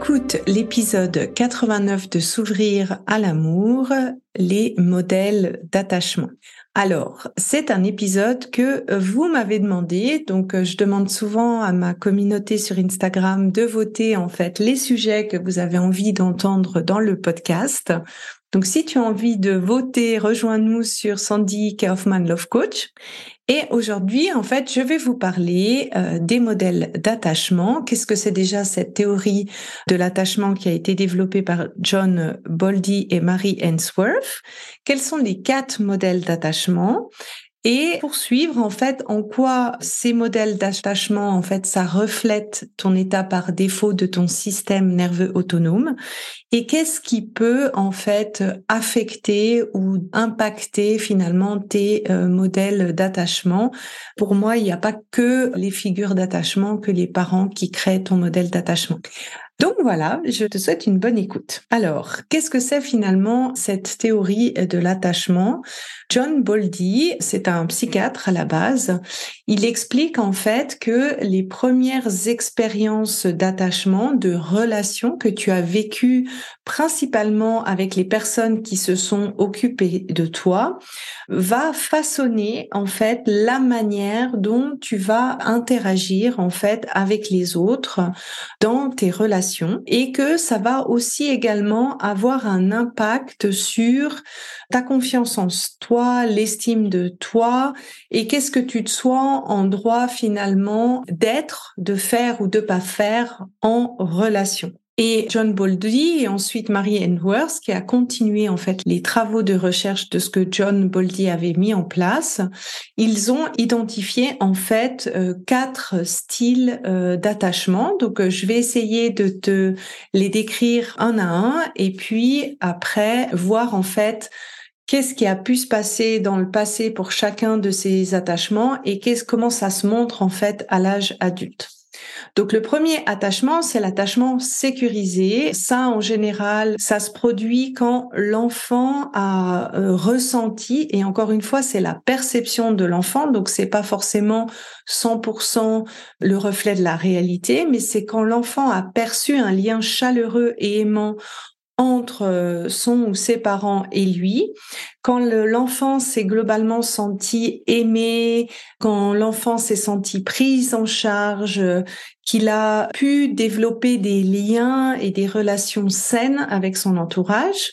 Écoute l'épisode 89 de S'ouvrir à l'amour, les modèles d'attachement. Alors, c'est un épisode que vous m'avez demandé, donc je demande souvent à ma communauté sur Instagram de voter en fait les sujets que vous avez envie d'entendre dans le podcast. Donc, si tu as envie de voter, rejoins-nous sur Sandy Kaufman Love Coach. Et aujourd'hui, en fait, je vais vous parler euh, des modèles d'attachement. Qu'est-ce que c'est déjà cette théorie de l'attachement qui a été développée par John Boldy et Mary Ainsworth Quels sont les quatre modèles d'attachement? Et poursuivre en fait en quoi ces modèles d'attachement en fait ça reflète ton état par défaut de ton système nerveux autonome? Et qu'est-ce qui peut en fait affecter ou impacter finalement tes euh, modèles d'attachement? Pour moi il n'y a pas que les figures d'attachement que les parents qui créent ton modèle d'attachement donc voilà, je te souhaite une bonne écoute. Alors, qu'est-ce que c'est finalement cette théorie de l'attachement? John Boldy, c'est un psychiatre à la base, il explique en fait que les premières expériences d'attachement, de relation que tu as vécues principalement avec les personnes qui se sont occupées de toi, va façonner en fait la manière dont tu vas interagir en fait avec les autres dans tes relations et que ça va aussi également avoir un impact sur ta confiance en toi, l'estime de toi et qu'est-ce que tu te sois en droit finalement d'être, de faire ou de pas faire en relation. Et John Boldy et ensuite Mary Enworth qui a continué en fait les travaux de recherche de ce que John Boldy avait mis en place, ils ont identifié en fait euh, quatre styles euh, d'attachement. Donc euh, je vais essayer de te les décrire un à un et puis après voir en fait qu'est-ce qui a pu se passer dans le passé pour chacun de ces attachements et qu'est-ce, comment ça se montre en fait à l'âge adulte. Donc le premier attachement, c'est l'attachement sécurisé. Ça, en général, ça se produit quand l'enfant a euh, ressenti, et encore une fois, c'est la perception de l'enfant, donc c'est pas forcément 100% le reflet de la réalité, mais c'est quand l'enfant a perçu un lien chaleureux et aimant entre euh, son ou ses parents et lui, quand l'enfant s'est globalement senti aimé, quand l'enfant s'est senti prise en charge, qu'il a pu développer des liens et des relations saines avec son entourage,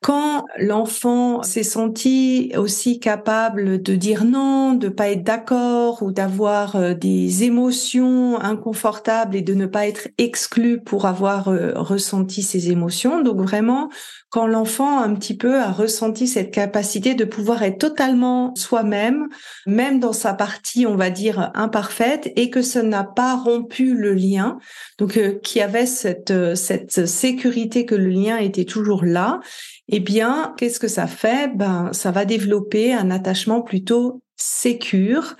quand l'enfant s'est senti aussi capable de dire non, de pas être d'accord ou d'avoir euh, des émotions inconfortables et de ne pas être exclu pour avoir euh, ressenti ces émotions. Donc vraiment, quand l'enfant un petit peu a ressenti cette capacité de pouvoir être totalement soi-même, même dans sa partie, on va dire, imparfaite, et que ça n'a pas rompu le lien, donc euh, qui avait cette, euh, cette sécurité que le lien était toujours là, eh bien, qu'est-ce que ça fait? Ben, ça va développer un attachement plutôt sécure.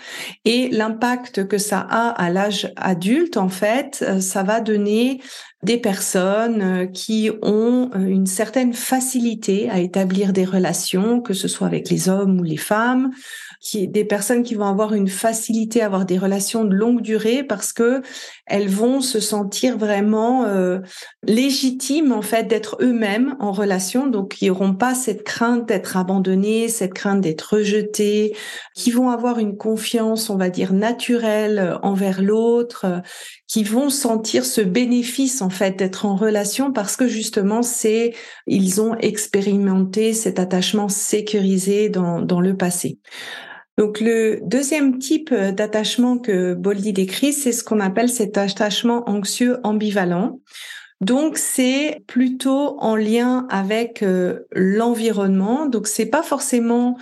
Et l'impact que ça a à l'âge adulte en fait euh, ça va donner des personnes euh, qui ont euh, une certaine facilité à établir des relations que ce soit avec les hommes ou les femmes qui des personnes qui vont avoir une facilité à avoir des relations de longue durée parce que elles vont se sentir vraiment euh, légitimes en fait d'être eux-mêmes en relation. Donc ils n'auront pas cette crainte d'être abandonnés cette crainte d'être rejetés qui vont avoir une confiance on va dire naturelle envers l'autre qui vont sentir ce bénéfice en fait d'être en relation parce que justement c'est ils ont expérimenté cet attachement sécurisé dans, dans le passé. Donc le deuxième type d'attachement que Boldy décrit, c'est ce qu'on appelle cet attachement anxieux ambivalent. Donc c'est plutôt en lien avec euh, l'environnement. Donc c'est pas forcément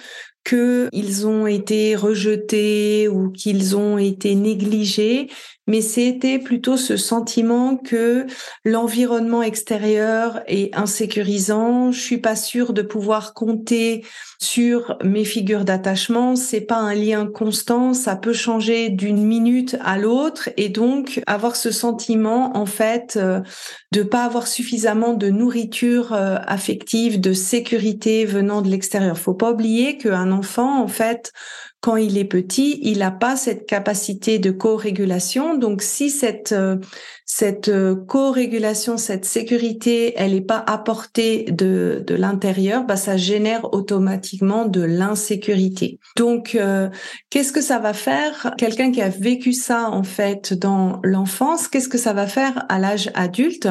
qu'ils ont été rejetés ou qu'ils ont été négligés, mais c'était plutôt ce sentiment que l'environnement extérieur est insécurisant. Je suis pas sûre de pouvoir compter sur mes figures d'attachement. C'est pas un lien constant. Ça peut changer d'une minute à l'autre et donc avoir ce sentiment, en fait, euh, de pas avoir suffisamment de nourriture euh, affective, de sécurité venant de l'extérieur. Faut pas oublier qu'un enfant, en fait, quand il est petit, il n'a pas cette capacité de co-régulation. Donc, si cette euh, cette euh, co-régulation, cette sécurité, elle n'est pas apportée de, de l'intérieur, bah, ça génère automatiquement de l'insécurité. Donc, euh, qu'est-ce que ça va faire? Quelqu'un qui a vécu ça en fait dans l'enfance, qu'est-ce que ça va faire à l'âge adulte?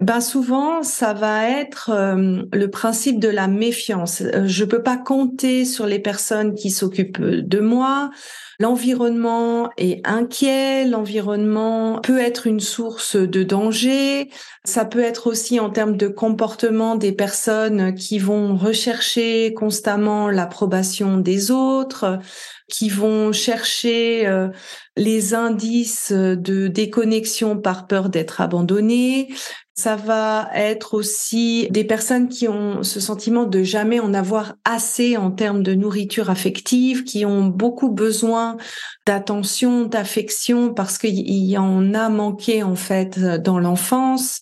Ben souvent, ça va être le principe de la méfiance. Je peux pas compter sur les personnes qui s'occupent de moi. L'environnement est inquiet, l'environnement peut être une source de danger, ça peut être aussi en termes de comportement des personnes qui vont rechercher constamment l'approbation des autres, qui vont chercher euh, les indices de déconnexion par peur d'être abandonnées, ça va être aussi des personnes qui ont ce sentiment de jamais en avoir assez en termes de nourriture affective, qui ont beaucoup besoin d'attention, d'affection parce qu'il y en a manqué en fait dans l'enfance.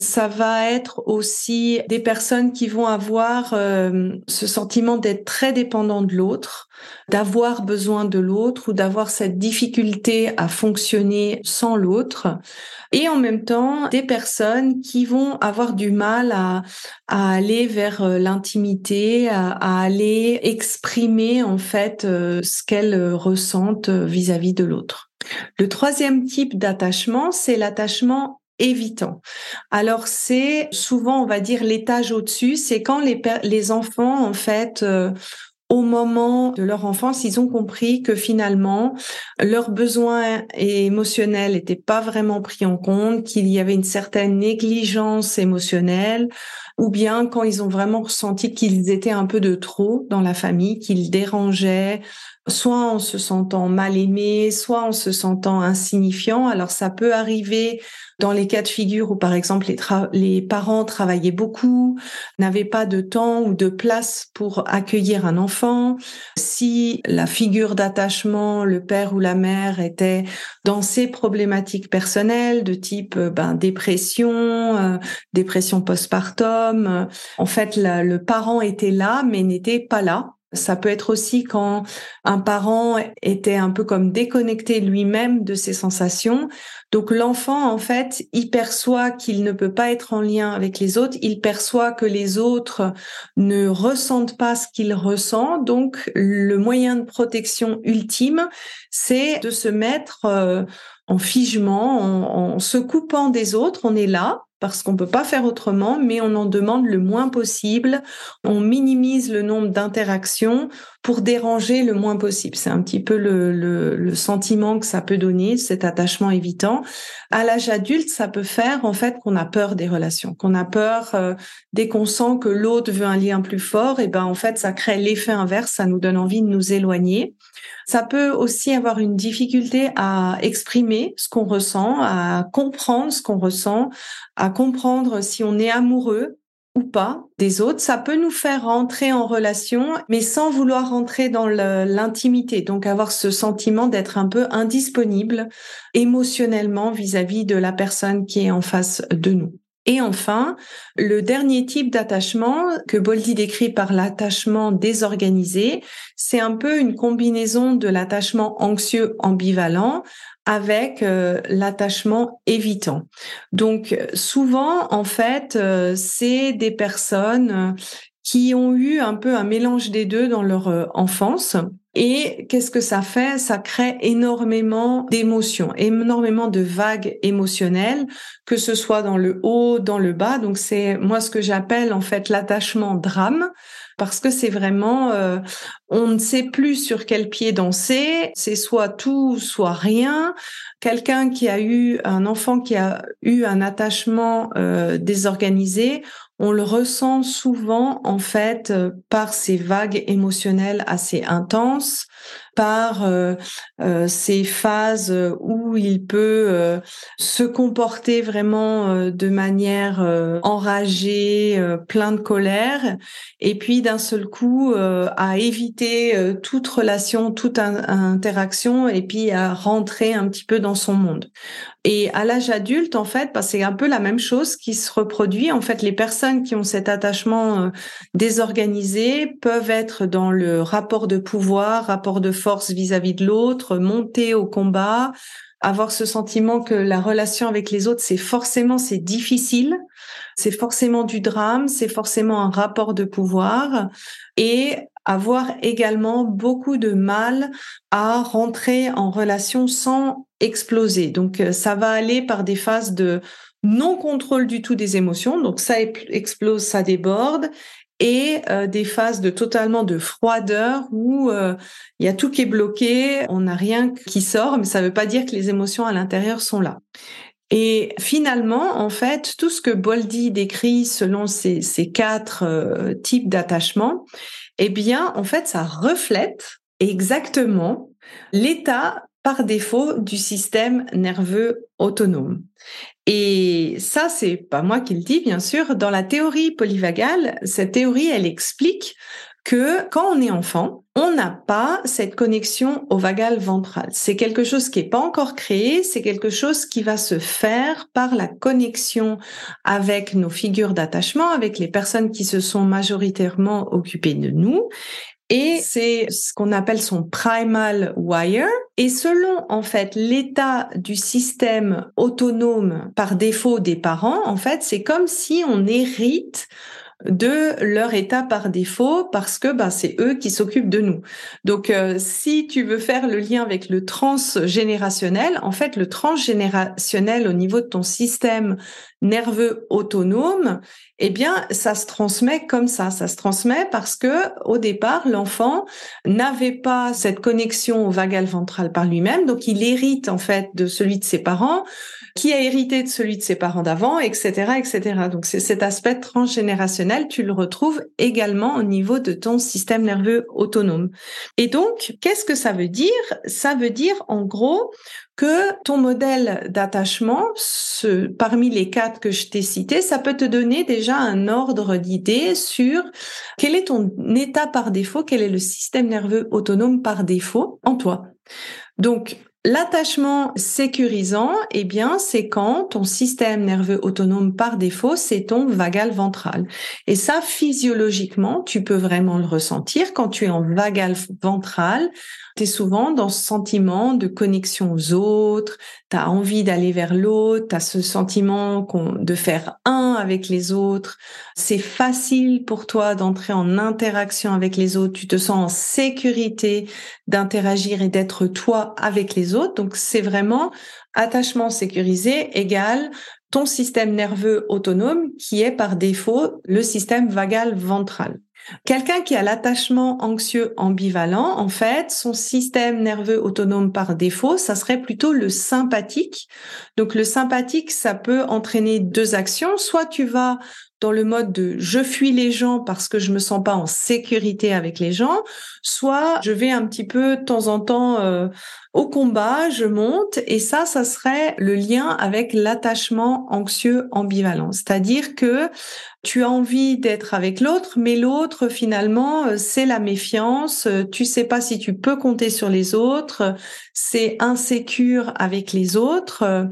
Ça va être aussi des personnes qui vont avoir euh, ce sentiment d'être très dépendant de l'autre, d'avoir besoin de l'autre ou d'avoir cette difficulté à fonctionner sans l'autre et en même temps des personnes qui vont avoir du mal à, aller vers euh, l'intimité, à, aller exprimer en fait euh, ce qu'elles ressentent vis-à-vis de l'autre. Le troisième type d'attachement, c'est l'attachement évitant. Alors c'est souvent, on va dire, l'étage au-dessus, c'est quand les, les enfants, en fait, euh, au moment de leur enfance, ils ont compris que finalement, leurs besoins émotionnels n'étaient pas vraiment pris en compte, qu'il y avait une certaine négligence émotionnelle, ou bien quand ils ont vraiment ressenti qu'ils étaient un peu de trop dans la famille, qu'ils dérangeaient, soit en se sentant mal aimé, soit en se sentant insignifiant. Alors ça peut arriver dans les cas de figure où, par exemple, les, parents travaillaient beaucoup, n'avaient pas de temps ou de place pour accueillir un enfant, si la figure d'attachement, le père ou la mère était dans ses problématiques personnelles de type euh, ben, dépression, euh, dépression postpartum, euh, en fait, le parent était là mais n'était pas là ça peut être aussi quand un parent était un peu comme déconnecté lui-même de ses sensations. Donc l'enfant, en fait, il perçoit qu'il ne peut pas être en lien avec les autres, il perçoit que les autres ne ressentent pas ce qu'il ressent. Donc le moyen de protection ultime, c'est de se mettre euh, en figement, en, en se coupant des autres. On est là, parce qu'on peut pas faire autrement, mais on en demande le moins possible. On minimise le nombre d'interactions pour déranger le moins possible. C'est un petit peu le, le, sentiment que ça peut donner, cet attachement évitant. À l'âge adulte, ça peut faire en fait qu'on a peur des relations, qu'on a peur euh, dès qu'on sent que l'autre veut un lien plus fort, et ben en fait ça crée l'effet inverse, ça nous donne envie de nous éloigner. Ça peut aussi avoir une difficulté à exprimer ce qu'on ressent, à comprendre ce qu'on ressent, à comprendre si on est amoureux ou pas des autres. Ça peut nous faire rentrer en relation, mais sans vouloir rentrer dans l'intimité. Donc avoir ce sentiment d'être un peu indisponible émotionnellement vis-à-vis -vis de la personne qui est en face de nous. Et enfin, le dernier type d'attachement que Boldy décrit par l'attachement désorganisé, c'est un peu une combinaison de l'attachement anxieux ambivalent avec euh, l'attachement évitant. Donc souvent, en fait, euh, c'est des personnes qui ont eu un peu un mélange des deux dans leur euh, enfance Et qu'est-ce que ça fait? Ça crée énormément d'émotions, énormément de vagues émotionnelles, que ce soit dans le haut, dans le bas. Donc c'est moi ce que j'appelle en fait l'attachement drame parce que c'est vraiment, euh, on ne sait plus sur quel pied danser, c'est soit tout, soit rien. Quelqu'un qui a eu un enfant qui a eu un attachement euh, désorganisé, on le ressent souvent en fait euh, par ces vagues émotionnelles assez intenses, par euh, euh, ces phases où il peut se comporter vraiment de manière enragée, plein de colère, et puis d'un seul coup à éviter toute relation, toute interaction, et puis à rentrer un petit peu dans son monde. Et à l'âge adulte, en fait, bah, c'est un peu la même chose qui se reproduit. En fait, les personnes qui ont cet attachement euh, désorganisé peuvent être dans le rapport de pouvoir, rapport de force vis-à-vis de l'autre, monter au combat, avoir ce sentiment que la relation avec les autres, c'est forcément, c'est difficile, c'est forcément du drame, c'est forcément un rapport de pouvoir et avoir également beaucoup de mal à rentrer en relation sans exploser. Donc euh, ça va aller par des phases de non contrôle du tout des émotions, donc ça explose, ça déborde, et euh, des phases de totalement de froideur où euh, il y a tout qui est bloqué, on n'a rien qui sort, mais ça ne veut pas dire que les émotions à l'intérieur sont là. Et finalement, en fait, tout ce que Boldy décrit selon ces, ces quatre types d'attachement, eh bien, en fait, ça reflète exactement l'état par défaut du système nerveux autonome. Et ça, c'est pas moi qui le dis, bien sûr. Dans la théorie polyvagale, cette théorie, elle explique que quand on est enfant, on n'a pas cette connexion au vagal ventral. C'est quelque chose qui n'est pas encore créé, c'est quelque chose qui va se faire par la connexion avec nos figures d'attachement, avec les personnes qui se sont majoritairement occupées de nous. Et c'est ce qu'on appelle son primal wire. Et selon, en fait, l'état du système autonome par défaut des parents, en fait, c'est comme si on hérite de leur état par défaut parce que bah, c'est eux qui s'occupent de nous. Donc, euh, si tu veux faire le lien avec le transgénérationnel, en fait, le transgénérationnel au niveau de ton système nerveux autonome, eh bien, ça se transmet comme ça. Ça se transmet parce que au départ, l'enfant n'avait pas cette connexion au vagal ventral par lui-même, donc il hérite en fait de celui de ses parents qui a hérité de celui de ses parents d'avant, etc., etc. Donc c'est cet aspect transgénérationnel, tu le retrouves également au niveau de ton système nerveux autonome. Et donc, qu'est-ce que ça veut dire? Ça veut dire en gros que ton modèle d'attachement, parmi les quatre que je t'ai cités, ça peut te donner déjà un ordre d'idée sur quel est ton état par défaut, quel est le système nerveux autonome par défaut en toi. Donc, L'attachement sécurisant, eh bien, c'est quand ton système nerveux autonome par défaut, c'est ton vagal ventral. Et ça, physiologiquement, tu peux vraiment le ressentir quand tu es en vagal ventral tu es souvent dans ce sentiment de connexion aux autres, tu as envie d'aller vers l'autre, tu as ce sentiment de faire un avec les autres. C'est facile pour toi d'entrer en interaction avec les autres, tu te sens en sécurité d'interagir et d'être toi avec les autres. Donc c'est vraiment attachement sécurisé égale ton système nerveux autonome qui est par défaut le système vagal ventral. Quelqu'un qui a l'attachement anxieux ambivalent, en fait, son système nerveux autonome par défaut, ça serait plutôt le sympathique. Donc le sympathique, ça peut entraîner deux actions. Soit tu vas dans le mode de je fuis les gens parce que je me sens pas en sécurité avec les gens, soit je vais un petit peu de temps en temps euh, au combat, je monte et ça, ça serait le lien avec l'attachement anxieux ambivalent. C'est-à-dire que tu as envie d'être avec l'autre, mais l'autre finalement euh, c'est la méfiance. Euh, tu sais pas si tu peux compter sur les autres. c'est insécure avec les autres euh,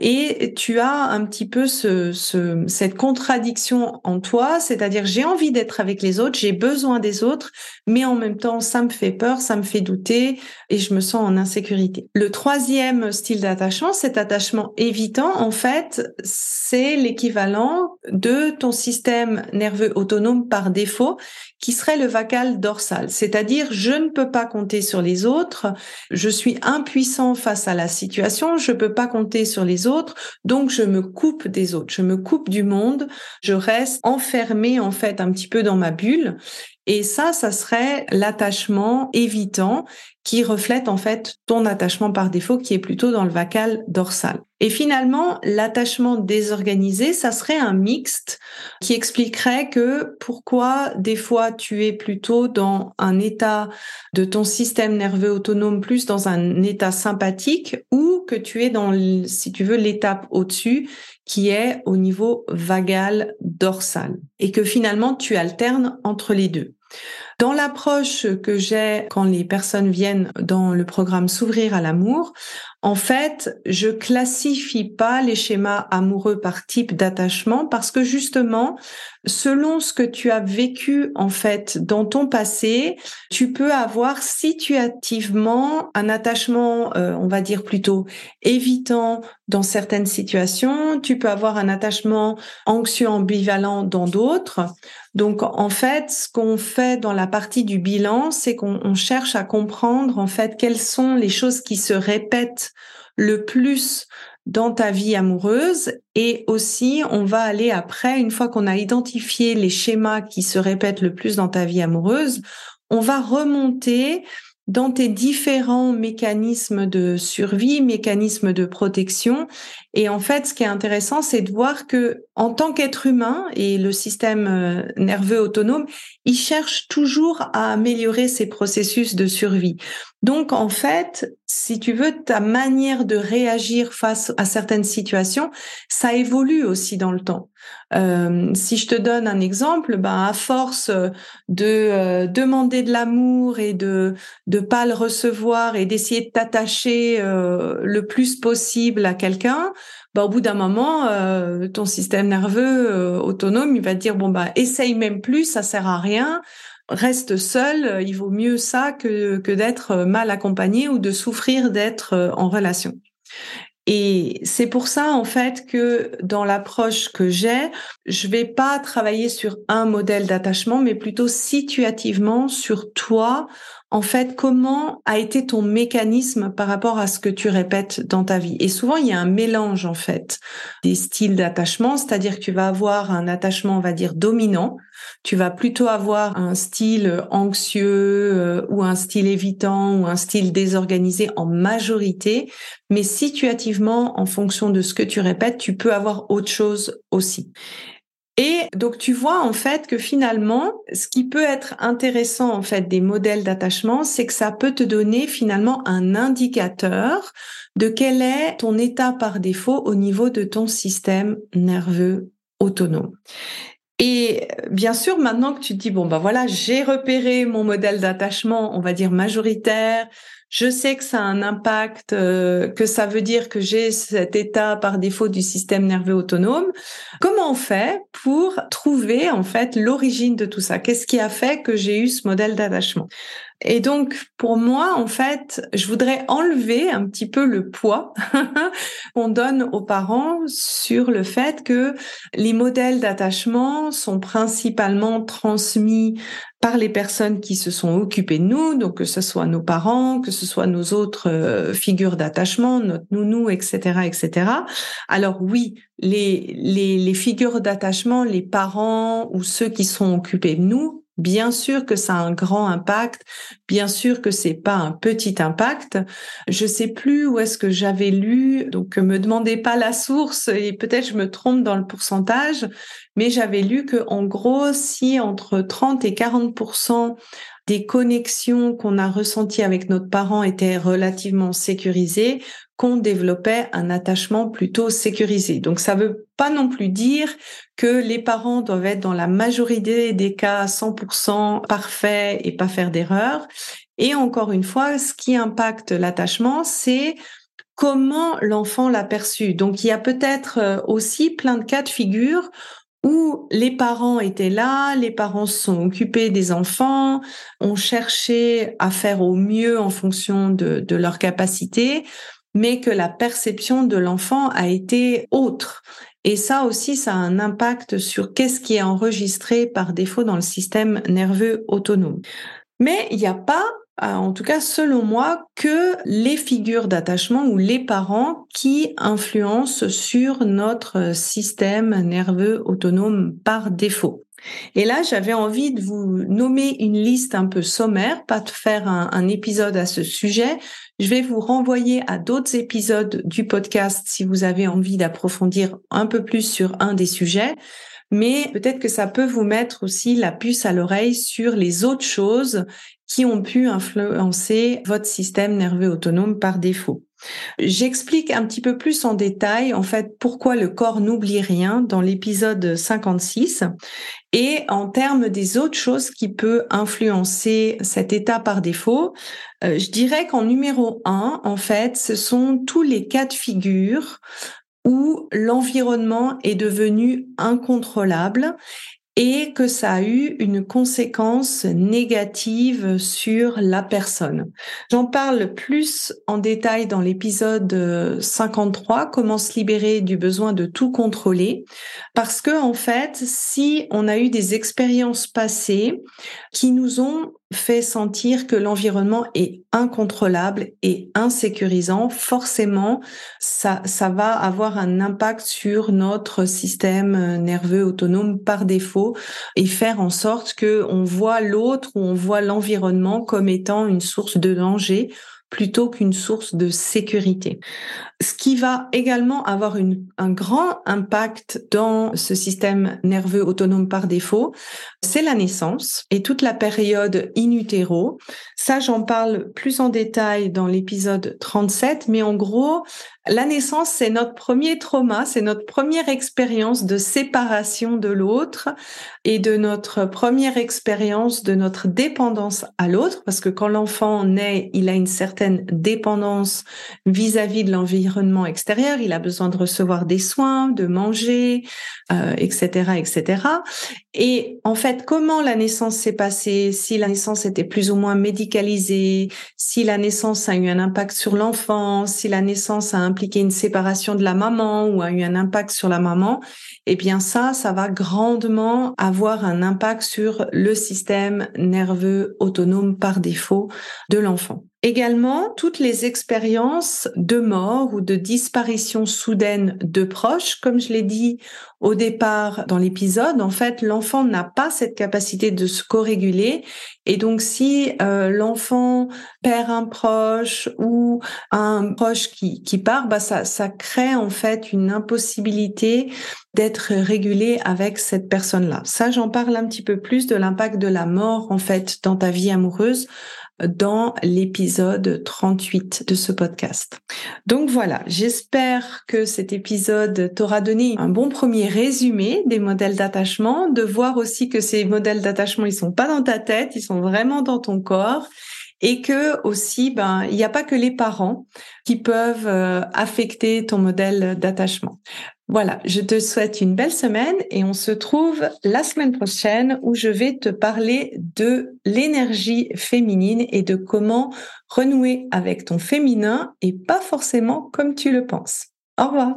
et tu as un petit peu ce, ce cette contradiction en toi, c'est-à-dire j'ai envie d'être avec les autres, j'ai besoin des autres, mais en même temps ça me fait peur, ça me fait douter et je me sens en insécurité. Le troisième style d'attachement, cet attachement évitant, en fait, c'est l'équivalent de ton système nerveux autonome par défaut qui serait le vagal dorsal, c'est-à-dire je ne peux pas compter sur les autres, je suis impuissant face à la situation, je peux pas compter sur les autres, donc je me coupe des autres, je me coupe du monde, je reste enfermé en fait un petit peu dans ma bulle. Et ça, ça serait l'attachement évitant qui reflète en fait ton attachement par défaut qui est plutôt dans le vacal dorsal. Et finalement, l'attachement désorganisé, ça serait un mixte qui expliquerait que pourquoi des fois tu es plutôt dans un état de ton système nerveux autonome plus dans un état sympathique ou que tu es dans, si tu veux, l'étape au-dessus qui est au niveau vagal dorsal et que finalement tu alternes entre les deux. Dans l'approche que j'ai quand les personnes viennent dans le programme S'ouvrir à l'amour, en fait, je classifie pas les schémas amoureux par type d'attachement parce que justement, selon ce que tu as vécu en fait dans ton passé, tu peux avoir situativement un attachement, euh, on va dire plutôt évitant dans certaines situations, tu peux avoir un attachement anxieux ambivalent dans d'autres. Donc en fait, ce qu'on fait dans la partie du bilan, c'est qu'on cherche à comprendre en fait quelles sont les choses qui se répètent le plus dans ta vie amoureuse et aussi on va aller après une fois qu'on a identifié les schémas qui se répètent le plus dans ta vie amoureuse, on va remonter dans tes différents mécanismes de survie, mécanismes de protection. Et en fait, ce qui est intéressant, c'est de voir que en tant qu'être humain et le système euh, nerveux autonome, il cherche toujours à améliorer ses processus de survie. Donc, en fait, si tu veux, ta manière de réagir face à certaines situations, ça évolue aussi dans le temps. Euh, si je te donne un exemple, ben à force de euh, demander de l'amour et de de pas le recevoir et d'essayer de t'attacher le plus possible à quelqu'un, ben, au bout d'un moment, ton système nerveux autonome, il va te dire bon bah essaye même plus, ça sert à rien reste seul, il vaut mieux ça que, que d'être mal accompagné ou de souffrir d'être en relation. Et c'est pour ça, en fait, que dans l'approche que j'ai, je vais pas travailler sur un modèle d'attachement, mais plutôt situativement sur toi en fait, comment a été ton mécanisme par rapport à ce que tu répètes dans ta vie? Et souvent, il y a un mélange, en fait, des styles d'attachement, c'est-à-dire que tu vas avoir un attachement, on va dire, dominant. Tu vas plutôt avoir un style anxieux euh, ou un style évitant ou un style désorganisé en majorité, mais situativement, en fonction de ce que tu répètes, tu peux avoir autre chose aussi. Et donc tu vois en fait que finalement, ce qui peut être intéressant en fait des modèles d'attachement, c'est que ça peut te donner finalement un indicateur de quel est ton état par défaut au niveau de ton système nerveux autonome. Et bien sûr, maintenant que tu te dis, bon, bah voilà, j'ai repéré mon modèle d'attachement, on va dire majoritaire, je sais que ça a un impact, euh, que ça veut dire que j'ai cet état par défaut du système nerveux autonome. Comment on fait pour trouver en fait l'origine de tout ça? Qu'est-ce qui a fait que j'ai eu ce modèle d'attachement? Et donc, pour moi, en fait, je voudrais enlever un petit peu le poids qu'on donne aux parents sur le fait que les modèles d'attachement sont principalement transmis par les personnes qui se sont occupées de nous, donc que ce soit nos parents, que ce soit nos autres euh, figures d'attachement, notre nounou, etc., etc. Alors oui, les, les, les figures d'attachement, les parents ou ceux qui sont occupés de nous Bien sûr que ça a un grand impact, bien sûr que c'est pas un petit impact. Je sais plus où est-ce que j'avais lu, donc me demandez pas la source et peut-être je me trompe dans le pourcentage, mais j'avais lu que en gros si entre 30 et 40% des connexions qu'on a ressenties avec notre parent étaient relativement sécurisées, qu'on développait un attachement plutôt sécurisé. Donc ça veut pas non plus dire que les parents doivent être dans la majorité des cas 100% parfaits et pas faire d'erreurs, Et encore une fois, ce qui impacte l'attachement, c'est comment l'enfant l'a perçu. Donc il y a peut-être euh, aussi plein de cas de figure où les parents étaient là, les parents se sont occupés des enfants, ont cherché à faire au mieux en fonction de, de leur capacité, mais que la perception de l'enfant a été autre. Et ça aussi, ça a un impact sur qu'est-ce qui est enregistré par défaut dans le système nerveux autonome. Mais il n'y a pas en tout cas selon moi, que les figures d'attachement ou les parents qui influencent sur notre système nerveux autonome par défaut. Et là, j'avais envie de vous nommer une liste un peu sommaire, pas de faire un, un épisode à ce sujet. Je vais vous renvoyer à d'autres épisodes du podcast si vous avez envie d'approfondir un peu plus sur un des sujets mais peut-être que ça peut vous mettre aussi la puce à l'oreille sur les autres choses qui ont pu influencer votre système nerveux autonome par défaut. J'explique un petit peu plus en détail en fait pourquoi le corps n'oublie rien dans l'épisode 56 et en termes des autres choses qui peuvent influencer cet état par défaut, euh, je dirais qu'en numéro un, en fait, ce sont tous les cas de figure où l'environnement est devenu incontrôlable et que ça a eu une conséquence négative sur la personne. J'en parle plus en détail dans l'épisode 53, comment se libérer du besoin de tout contrôler, parce que en fait, si on a eu des expériences passées qui nous ont fait sentir que l'environnement est incontrôlable et insécurisant, forcément, ça, ça va avoir un impact sur notre système nerveux autonome par défaut et faire en sorte que on voit l'autre ou on voit l'environnement comme étant une source de danger plutôt qu'une source de sécurité. Ce qui va également avoir un grand impact dans ce système nerveux autonome par défaut, c'est la naissance et toute la période in utero. Ça, j'en parle plus en détail dans l'épisode 37, mais en gros, la naissance, c'est notre premier trauma, c'est notre première expérience de séparation de l'autre et de notre première expérience de notre dépendance à l'autre, parce que quand l'enfant naît, il a une certaine dépendance vis-à-vis de l'environnement extérieur, il a besoin de recevoir des soins, de manger, euh, etc., etc. Et en fait, comment la naissance s'est passée, si la naissance était plus ou moins médicalisée, si la naissance a eu un impact sur l'enfant, si la naissance a impliqué une séparation de la maman ou a eu un impact sur la maman, eh bien ça, ça va grandement avoir un impact sur le système nerveux autonome par défaut de l'enfant. Également, toutes les expériences de mort ou de disparition soudaine de proches, comme je l'ai dit au départ dans l'épisode, en fait, l'enfant n'a pas cette capacité de se co-réguler. Et donc, si euh, l'enfant perd un proche ou un proche qui, qui part, bah ça, ça crée en fait une impossibilité d'être régulé avec cette personne-là. Ça, j'en parle un petit peu plus de l'impact de la mort en fait dans ta vie amoureuse dans l'épisode 38 de ce podcast. Donc voilà, j'espère que cet épisode t'aura donné un bon premier résumé des modèles d'attachement, de voir aussi que ces modèles d'attachement, ils sont pas dans ta tête, ils sont vraiment dans ton corps et que aussi, ben, il n'y a pas que les parents qui peuvent euh, affecter ton modèle d'attachement. Voilà, je te souhaite une belle semaine et on se trouve la semaine prochaine où je vais te parler de l'énergie féminine et de comment renouer avec ton féminin et pas forcément comme tu le penses. Au revoir.